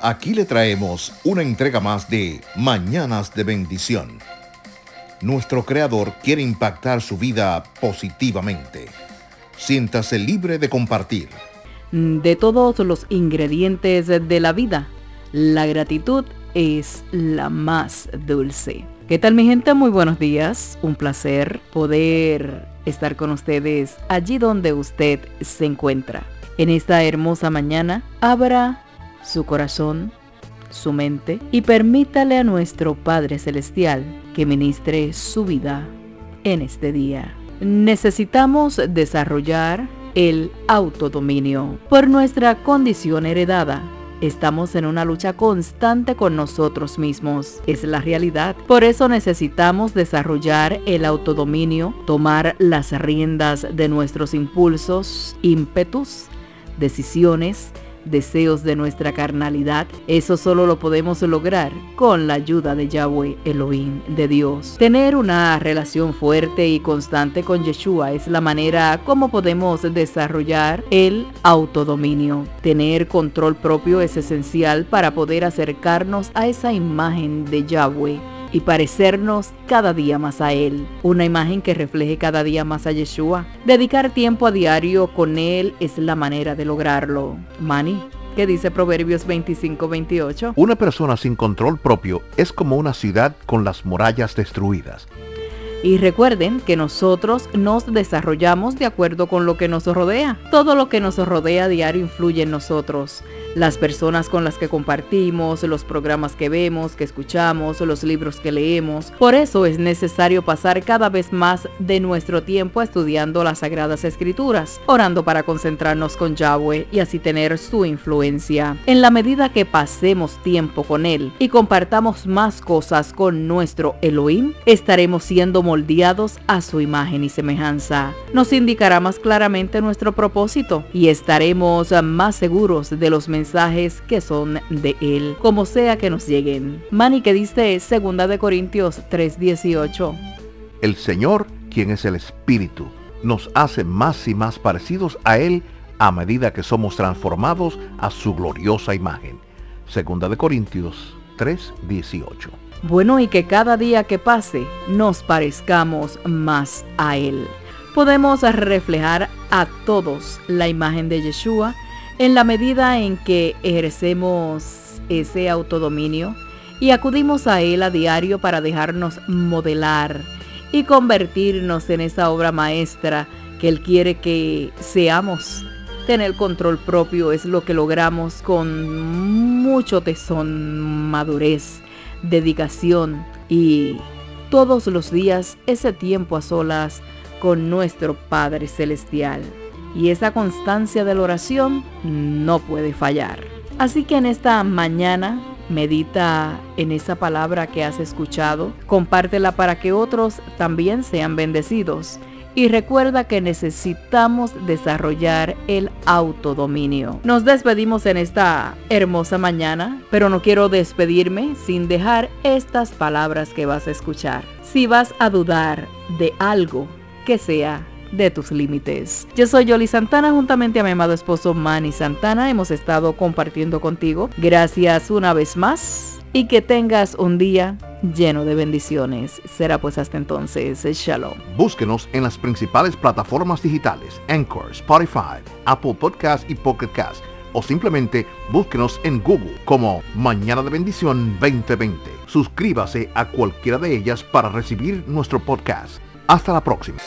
Aquí le traemos una entrega más de Mañanas de Bendición. Nuestro Creador quiere impactar su vida positivamente. Siéntase libre de compartir. De todos los ingredientes de la vida, la gratitud es la más dulce. ¿Qué tal mi gente? Muy buenos días. Un placer poder estar con ustedes allí donde usted se encuentra. En esta hermosa mañana, abra su corazón, su mente y permítale a nuestro Padre Celestial que ministre su vida en este día. Necesitamos desarrollar el autodominio por nuestra condición heredada. Estamos en una lucha constante con nosotros mismos. Es la realidad. Por eso necesitamos desarrollar el autodominio, tomar las riendas de nuestros impulsos, ímpetus, decisiones, deseos de nuestra carnalidad, eso solo lo podemos lograr con la ayuda de Yahweh Elohim, de Dios. Tener una relación fuerte y constante con Yeshua es la manera como podemos desarrollar el autodominio. Tener control propio es esencial para poder acercarnos a esa imagen de Yahweh y parecernos cada día más a Él. Una imagen que refleje cada día más a Yeshua. Dedicar tiempo a diario con Él es la manera de lograrlo. Mani. ¿Qué dice Proverbios 25-28? Una persona sin control propio es como una ciudad con las murallas destruidas. Y recuerden que nosotros nos desarrollamos de acuerdo con lo que nos rodea. Todo lo que nos rodea a diario influye en nosotros las personas con las que compartimos, los programas que vemos, que escuchamos, los libros que leemos. Por eso es necesario pasar cada vez más de nuestro tiempo estudiando las Sagradas Escrituras, orando para concentrarnos con Yahweh y así tener su influencia. En la medida que pasemos tiempo con Él y compartamos más cosas con nuestro Elohim, estaremos siendo moldeados a su imagen y semejanza. Nos indicará más claramente nuestro propósito y estaremos más seguros de los mensajes mensajes que son de Él, como sea que nos lleguen. Mani que dice 2 de Corintios 3:18. El Señor, quien es el Espíritu, nos hace más y más parecidos a Él a medida que somos transformados a su gloriosa imagen. Segunda de Corintios 3:18. Bueno, y que cada día que pase nos parezcamos más a Él. Podemos reflejar a todos la imagen de Yeshua en la medida en que ejercemos ese autodominio y acudimos a Él a diario para dejarnos modelar y convertirnos en esa obra maestra que Él quiere que seamos. Tener control propio es lo que logramos con mucho tesón, madurez, dedicación y todos los días ese tiempo a solas con nuestro Padre Celestial y esa constancia de la oración no puede fallar. Así que en esta mañana medita en esa palabra que has escuchado, compártela para que otros también sean bendecidos. Y recuerda que necesitamos desarrollar el autodominio. Nos despedimos en esta hermosa mañana, pero no quiero despedirme sin dejar estas palabras que vas a escuchar. Si vas a dudar de algo que sea de tus límites. Yo soy Yoli Santana juntamente a mi amado esposo Manny Santana. Hemos estado compartiendo contigo. Gracias una vez más y que tengas un día lleno de bendiciones. Será pues hasta entonces. Shalom. Búsquenos en las principales plataformas digitales: Anchor, Spotify, Apple Podcast y Pocket Cast. O simplemente búsquenos en Google como Mañana de Bendición 2020. Suscríbase a cualquiera de ellas para recibir nuestro podcast. Hasta la próxima.